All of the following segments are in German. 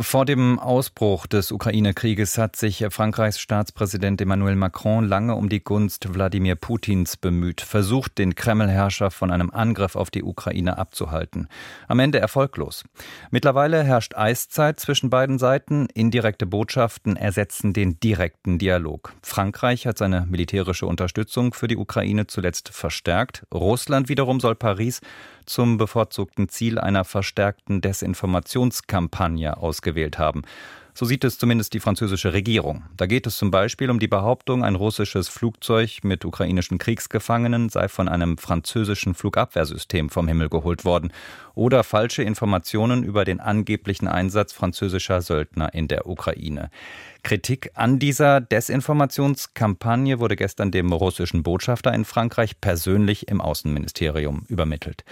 Vor dem Ausbruch des Ukraine-Krieges hat sich Frankreichs Staatspräsident Emmanuel Macron lange um die Gunst Wladimir Putins bemüht, versucht, den Kreml-Herrscher von einem Angriff auf die Ukraine abzuhalten. Am Ende erfolglos. Mittlerweile herrscht Eiszeit zwischen beiden Seiten. Indirekte Botschaften ersetzen den direkten Dialog. Frankreich hat seine militärische Unterstützung für die Ukraine zuletzt verstärkt. Russland wiederum soll Paris zum bevorzugten Ziel einer verstärkten Desinformationskampagne ausgewählt haben. So sieht es zumindest die französische Regierung. Da geht es zum Beispiel um die Behauptung, ein russisches Flugzeug mit ukrainischen Kriegsgefangenen sei von einem französischen Flugabwehrsystem vom Himmel geholt worden oder falsche Informationen über den angeblichen Einsatz französischer Söldner in der Ukraine. Kritik an dieser Desinformationskampagne wurde gestern dem russischen Botschafter in Frankreich persönlich im Außenministerium übermittelt.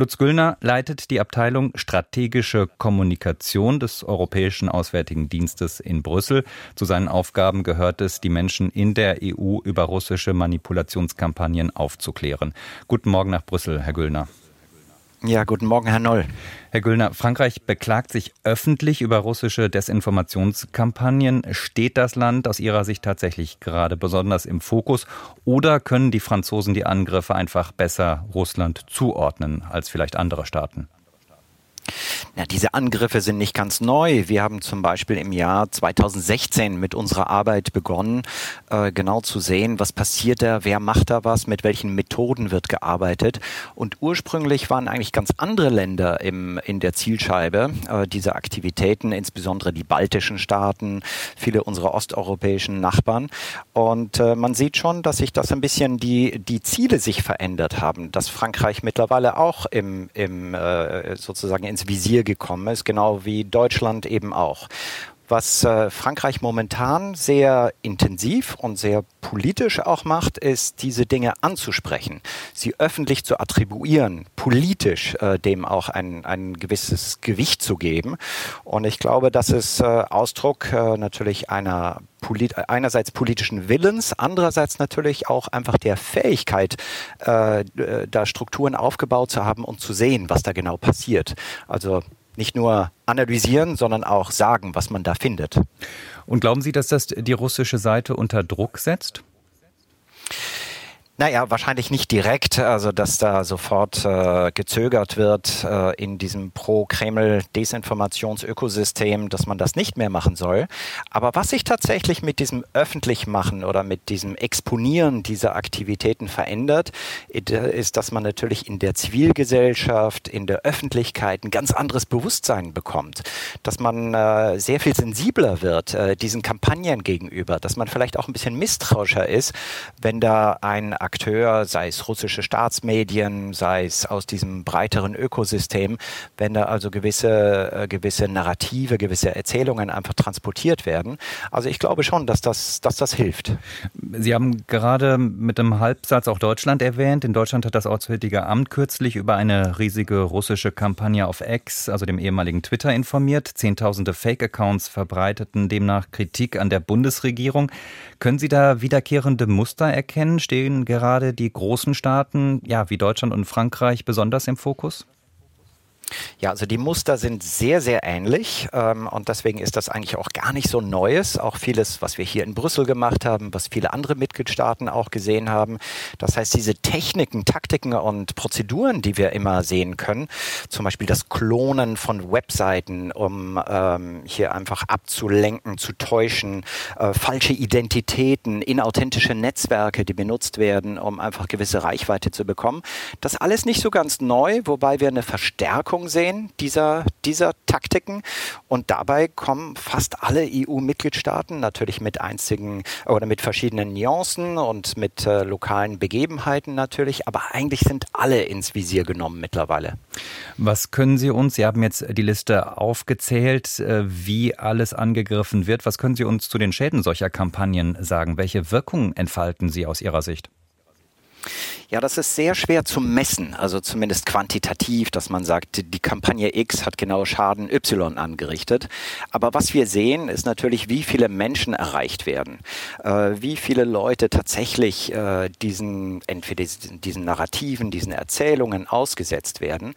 Lutz Güllner leitet die Abteilung Strategische Kommunikation des Europäischen Auswärtigen Dienstes in Brüssel. Zu seinen Aufgaben gehört es, die Menschen in der EU über russische Manipulationskampagnen aufzuklären. Guten Morgen nach Brüssel, Herr Güllner. Ja, guten Morgen, Herr Noll. Herr Güllner, Frankreich beklagt sich öffentlich über russische Desinformationskampagnen. Steht das Land aus Ihrer Sicht tatsächlich gerade besonders im Fokus oder können die Franzosen die Angriffe einfach besser Russland zuordnen als vielleicht andere Staaten? Ja, diese Angriffe sind nicht ganz neu. Wir haben zum Beispiel im Jahr 2016 mit unserer Arbeit begonnen, äh, genau zu sehen, was passiert da, wer macht da was, mit welchen Methoden wird gearbeitet. Und ursprünglich waren eigentlich ganz andere Länder im, in der Zielscheibe äh, dieser Aktivitäten, insbesondere die baltischen Staaten, viele unserer osteuropäischen Nachbarn. Und äh, man sieht schon, dass sich das ein bisschen die, die Ziele sich verändert haben, dass Frankreich mittlerweile auch im, im äh, sozusagen ins Visier Visier gekommen ist, genau wie Deutschland eben auch. Was äh, Frankreich momentan sehr intensiv und sehr politisch auch macht, ist, diese Dinge anzusprechen, sie öffentlich zu attribuieren, politisch äh, dem auch ein, ein gewisses Gewicht zu geben. Und ich glaube, das ist äh, Ausdruck äh, natürlich einer polit einerseits politischen Willens, andererseits natürlich auch einfach der Fähigkeit, äh, da Strukturen aufgebaut zu haben und zu sehen, was da genau passiert. Also nicht nur analysieren, sondern auch sagen, was man da findet. Und glauben Sie, dass das die russische Seite unter Druck setzt? Naja, wahrscheinlich nicht direkt, also dass da sofort äh, gezögert wird äh, in diesem Pro-Kreml-Desinformationsökosystem, dass man das nicht mehr machen soll. Aber was sich tatsächlich mit diesem Öffentlichmachen oder mit diesem Exponieren dieser Aktivitäten verändert, ist, dass man natürlich in der Zivilgesellschaft, in der Öffentlichkeit ein ganz anderes Bewusstsein bekommt, dass man äh, sehr viel sensibler wird äh, diesen Kampagnen gegenüber, dass man vielleicht auch ein bisschen misstrauischer ist, wenn da ein Akteur, sei es russische Staatsmedien, sei es aus diesem breiteren Ökosystem, wenn da also gewisse, äh, gewisse Narrative, gewisse Erzählungen einfach transportiert werden. Also ich glaube schon, dass das, dass das hilft. Sie haben gerade mit einem Halbsatz auch Deutschland erwähnt. In Deutschland hat das Auswärtige Amt kürzlich über eine riesige russische Kampagne auf X, also dem ehemaligen Twitter, informiert. Zehntausende Fake-Accounts verbreiteten demnach Kritik an der Bundesregierung. Können Sie da wiederkehrende Muster erkennen? Stehen gerade gerade die großen Staaten, ja, wie Deutschland und Frankreich, besonders im Fokus? Ja, also die Muster sind sehr, sehr ähnlich ähm, und deswegen ist das eigentlich auch gar nicht so Neues. Auch vieles, was wir hier in Brüssel gemacht haben, was viele andere Mitgliedstaaten auch gesehen haben. Das heißt, diese Techniken, Taktiken und Prozeduren, die wir immer sehen können, zum Beispiel das Klonen von Webseiten, um ähm, hier einfach abzulenken, zu täuschen, äh, falsche Identitäten, inauthentische Netzwerke, die benutzt werden, um einfach gewisse Reichweite zu bekommen. Das alles nicht so ganz neu, wobei wir eine Verstärkung Wirkung sehen dieser, dieser Taktiken. Und dabei kommen fast alle EU-Mitgliedstaaten natürlich mit einzigen oder mit verschiedenen Nuancen und mit äh, lokalen Begebenheiten natürlich, aber eigentlich sind alle ins Visier genommen mittlerweile. Was können Sie uns, Sie haben jetzt die Liste aufgezählt, äh, wie alles angegriffen wird. Was können Sie uns zu den Schäden solcher Kampagnen sagen? Welche Wirkungen entfalten sie aus Ihrer Sicht? Ja, das ist sehr schwer zu messen, also zumindest quantitativ, dass man sagt, die Kampagne X hat genau Schaden Y angerichtet. Aber was wir sehen, ist natürlich, wie viele Menschen erreicht werden, äh, wie viele Leute tatsächlich äh, diesen, entweder diesen, diesen, Narrativen, diesen Erzählungen ausgesetzt werden.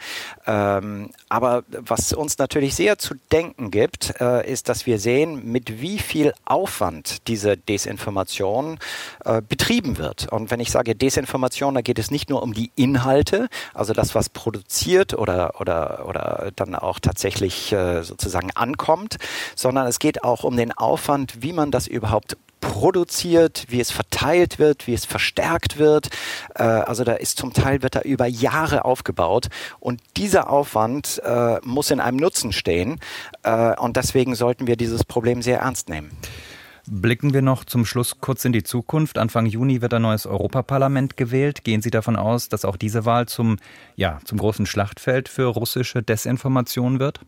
Ähm, aber was uns natürlich sehr zu denken gibt, äh, ist, dass wir sehen, mit wie viel Aufwand diese Desinformation äh, betrieben wird. Und wenn ich sage Desinformation, geht es nicht nur um die Inhalte, also das, was produziert oder, oder, oder dann auch tatsächlich äh, sozusagen ankommt, sondern es geht auch um den Aufwand, wie man das überhaupt produziert, wie es verteilt wird, wie es verstärkt wird. Äh, also da ist zum Teil wird da über Jahre aufgebaut und dieser Aufwand äh, muss in einem Nutzen stehen äh, und deswegen sollten wir dieses Problem sehr ernst nehmen. Blicken wir noch zum Schluss kurz in die Zukunft. Anfang Juni wird ein neues Europaparlament gewählt. Gehen Sie davon aus, dass auch diese Wahl zum, ja, zum großen Schlachtfeld für russische Desinformation wird?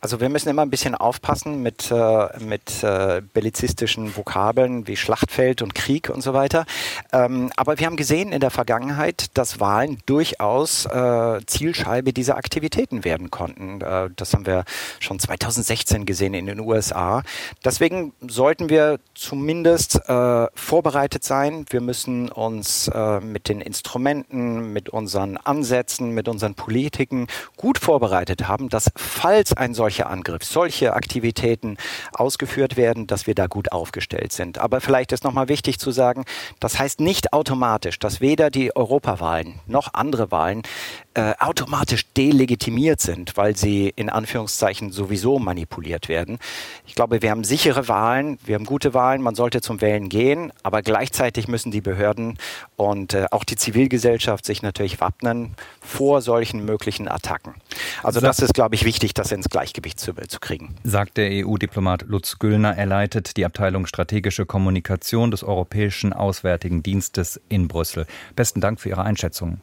Also wir müssen immer ein bisschen aufpassen mit, äh, mit äh, bellizistischen Vokabeln wie Schlachtfeld und Krieg und so weiter. Ähm, aber wir haben gesehen in der Vergangenheit, dass Wahlen durchaus äh, Zielscheibe dieser Aktivitäten werden konnten. Äh, das haben wir schon 2016 gesehen in den USA. Deswegen sollten wir zumindest äh, vorbereitet sein. Wir müssen uns äh, mit den Instrumenten, mit unseren Ansätzen, mit unseren Politiken gut vorbereitet haben, dass falls ein solcher Angriff, solche Aktivitäten ausgeführt werden, dass wir da gut aufgestellt sind. Aber vielleicht ist nochmal wichtig zu sagen, das heißt nicht automatisch, dass weder die Europawahlen noch andere Wahlen äh, automatisch delegitimiert sind, weil sie in Anführungszeichen sowieso manipuliert werden. Ich glaube, wir haben sichere Wahlen, wir haben gute Wahlen, man sollte zum Wählen gehen, aber gleichzeitig müssen die Behörden und äh, auch die Zivilgesellschaft sich natürlich wappnen vor solchen möglichen Attacken. Also das ist, glaube ich, wichtig, das ins Gleichgewicht zu, zu kriegen. Sagt der EU-Diplomat Lutz Güllner. Er leitet die Abteilung Strategische Kommunikation des Europäischen Auswärtigen Dienstes in Brüssel. Besten Dank für Ihre Einschätzung.